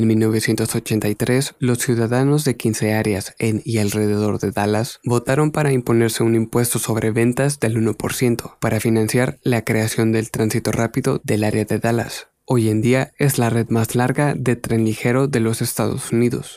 En 1983, los ciudadanos de 15 áreas en y alrededor de Dallas votaron para imponerse un impuesto sobre ventas del 1% para financiar la creación del tránsito rápido del área de Dallas. Hoy en día es la red más larga de tren ligero de los Estados Unidos.